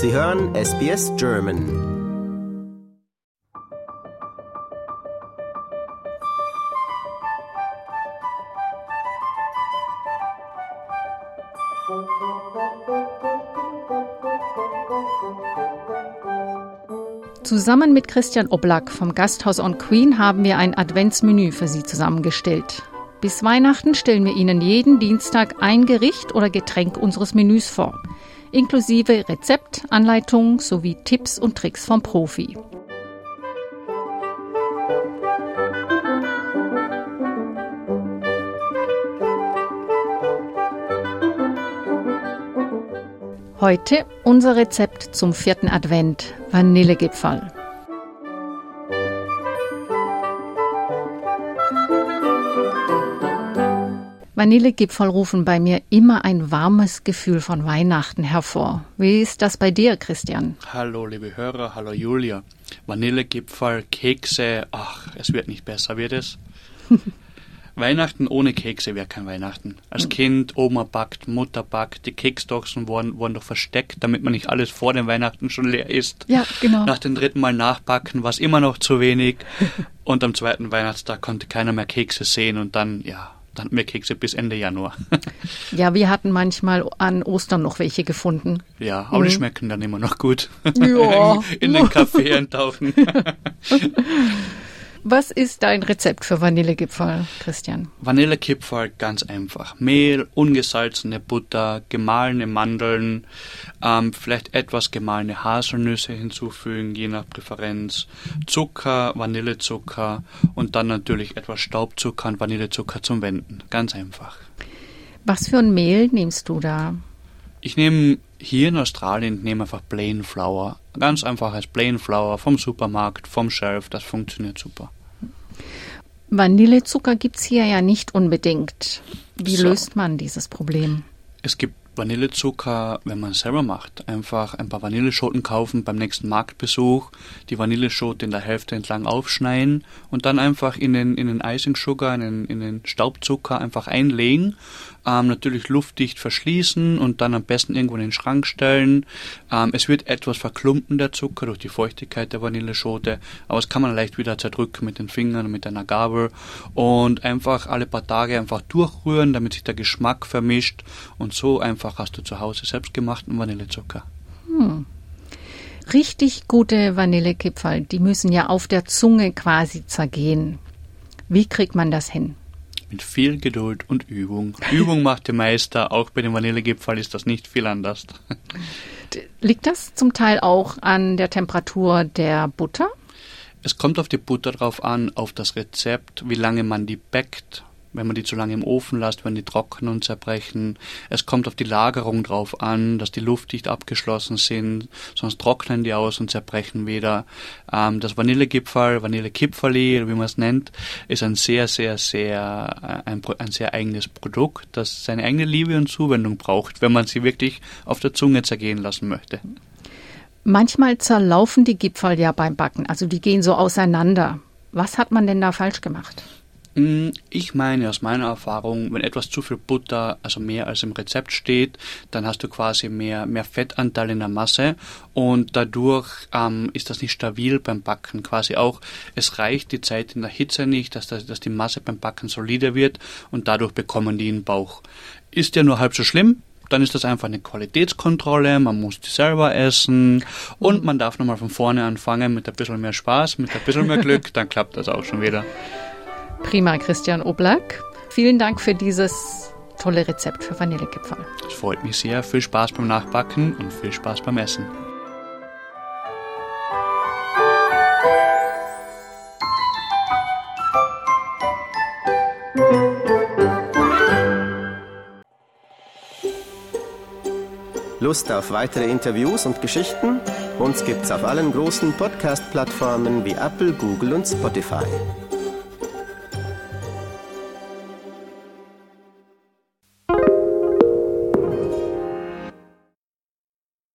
Sie hören SBS German. Zusammen mit Christian Oblak vom Gasthaus on Queen haben wir ein Adventsmenü für Sie zusammengestellt. Bis Weihnachten stellen wir Ihnen jeden Dienstag ein Gericht oder Getränk unseres Menüs vor, inklusive Rezept, Anleitung sowie Tipps und Tricks vom Profi. Heute unser Rezept zum vierten Advent, Vanillegipferl. Vanillegipferl rufen bei mir immer ein warmes Gefühl von Weihnachten hervor. Wie ist das bei dir, Christian? Hallo, liebe Hörer, hallo Julia. Vanillegipferl, Kekse, ach, es wird nicht besser, wird es? Weihnachten ohne Kekse wäre kein Weihnachten. Als. Kind, Oma backt, Mutter backt, die Keksdochsen wurden, wurden doch versteckt, damit man nicht alles vor dem Weihnachten schon leer isst. Ja, genau. Nach dem dritten Mal nachbacken war es immer noch zu wenig. und am zweiten Weihnachtstag konnte keiner mehr Kekse sehen und dann, ja, dann hatten wir Kekse bis Ende Januar. ja, wir hatten manchmal an Ostern noch welche gefunden. Ja, aber mhm. die schmecken dann immer noch gut. Ja. in, in den Kaffee eintauchen. Was ist dein Rezept für Vanillekipferl, Christian? Vanillekipferl ganz einfach. Mehl, ungesalzene Butter, gemahlene Mandeln, ähm, vielleicht etwas gemahlene Haselnüsse hinzufügen, je nach Präferenz, Zucker, Vanillezucker und dann natürlich etwas Staubzucker und Vanillezucker zum Wenden. Ganz einfach. Was für ein Mehl nimmst du da? Ich nehme hier in Australien nehme einfach Plain Flour. Ganz einfach als Plain Flour vom Supermarkt, vom Shelf, das funktioniert super. Vanillezucker gibt es hier ja nicht unbedingt. Wie so. löst man dieses Problem? Es gibt Vanillezucker, wenn man es selber macht. Einfach ein paar Vanilleschoten kaufen beim nächsten Marktbesuch, die Vanilleschote in der Hälfte entlang aufschneiden und dann einfach in den, in den Icing Sugar, in den, in den Staubzucker einfach einlegen. Ähm, natürlich luftdicht verschließen und dann am besten irgendwo in den Schrank stellen. Ähm, es wird etwas verklumpen, der Zucker, durch die Feuchtigkeit der Vanilleschote, aber es kann man leicht wieder zerdrücken mit den Fingern mit einer Gabel und einfach alle paar Tage einfach durchrühren, damit sich der Geschmack vermischt und so einfach einfach hast du zu Hause selbstgemachten Vanillezucker. Hm. Richtig gute Vanillekipferl, die müssen ja auf der Zunge quasi zergehen. Wie kriegt man das hin? Mit viel Geduld und Übung. Übung macht den Meister. Auch bei dem Vanillegipfel ist das nicht viel anders. Liegt das zum Teil auch an der Temperatur der Butter? Es kommt auf die Butter drauf an, auf das Rezept, wie lange man die backt wenn man die zu lange im Ofen lässt, wenn die trocknen und zerbrechen. Es kommt auf die Lagerung drauf an, dass die luftdicht abgeschlossen sind, sonst trocknen die aus und zerbrechen wieder. Ähm, das Vanillegipfel, Vanillekipferli, wie man es nennt, ist ein sehr, sehr, sehr, äh, ein, ein sehr eigenes Produkt, das seine eigene Liebe und Zuwendung braucht, wenn man sie wirklich auf der Zunge zergehen lassen möchte. Manchmal zerlaufen die Gipfel ja beim Backen, also die gehen so auseinander. Was hat man denn da falsch gemacht? Mm, ich meine aus meiner Erfahrung, wenn etwas zu viel Butter, also mehr als im Rezept steht, dann hast du quasi mehr, mehr Fettanteil in der Masse und dadurch ähm, ist das nicht stabil beim Backen. Quasi auch, es reicht die Zeit in der Hitze nicht, dass, das, dass die Masse beim Backen solider wird und dadurch bekommen die einen Bauch. Ist ja nur halb so schlimm, dann ist das einfach eine Qualitätskontrolle, man muss die selber essen und man darf nochmal von vorne anfangen mit ein bisschen mehr Spaß, mit ein bisschen mehr Glück, dann klappt das auch schon wieder. Prima, Christian Oblak. Vielen Dank für dieses tolle Rezept für Vanillekipferl. Es freut mich sehr. Viel Spaß beim Nachbacken und viel Spaß beim Essen. Lust auf weitere Interviews und Geschichten? Uns gibt's auf allen großen Podcast-Plattformen wie Apple, Google und Spotify.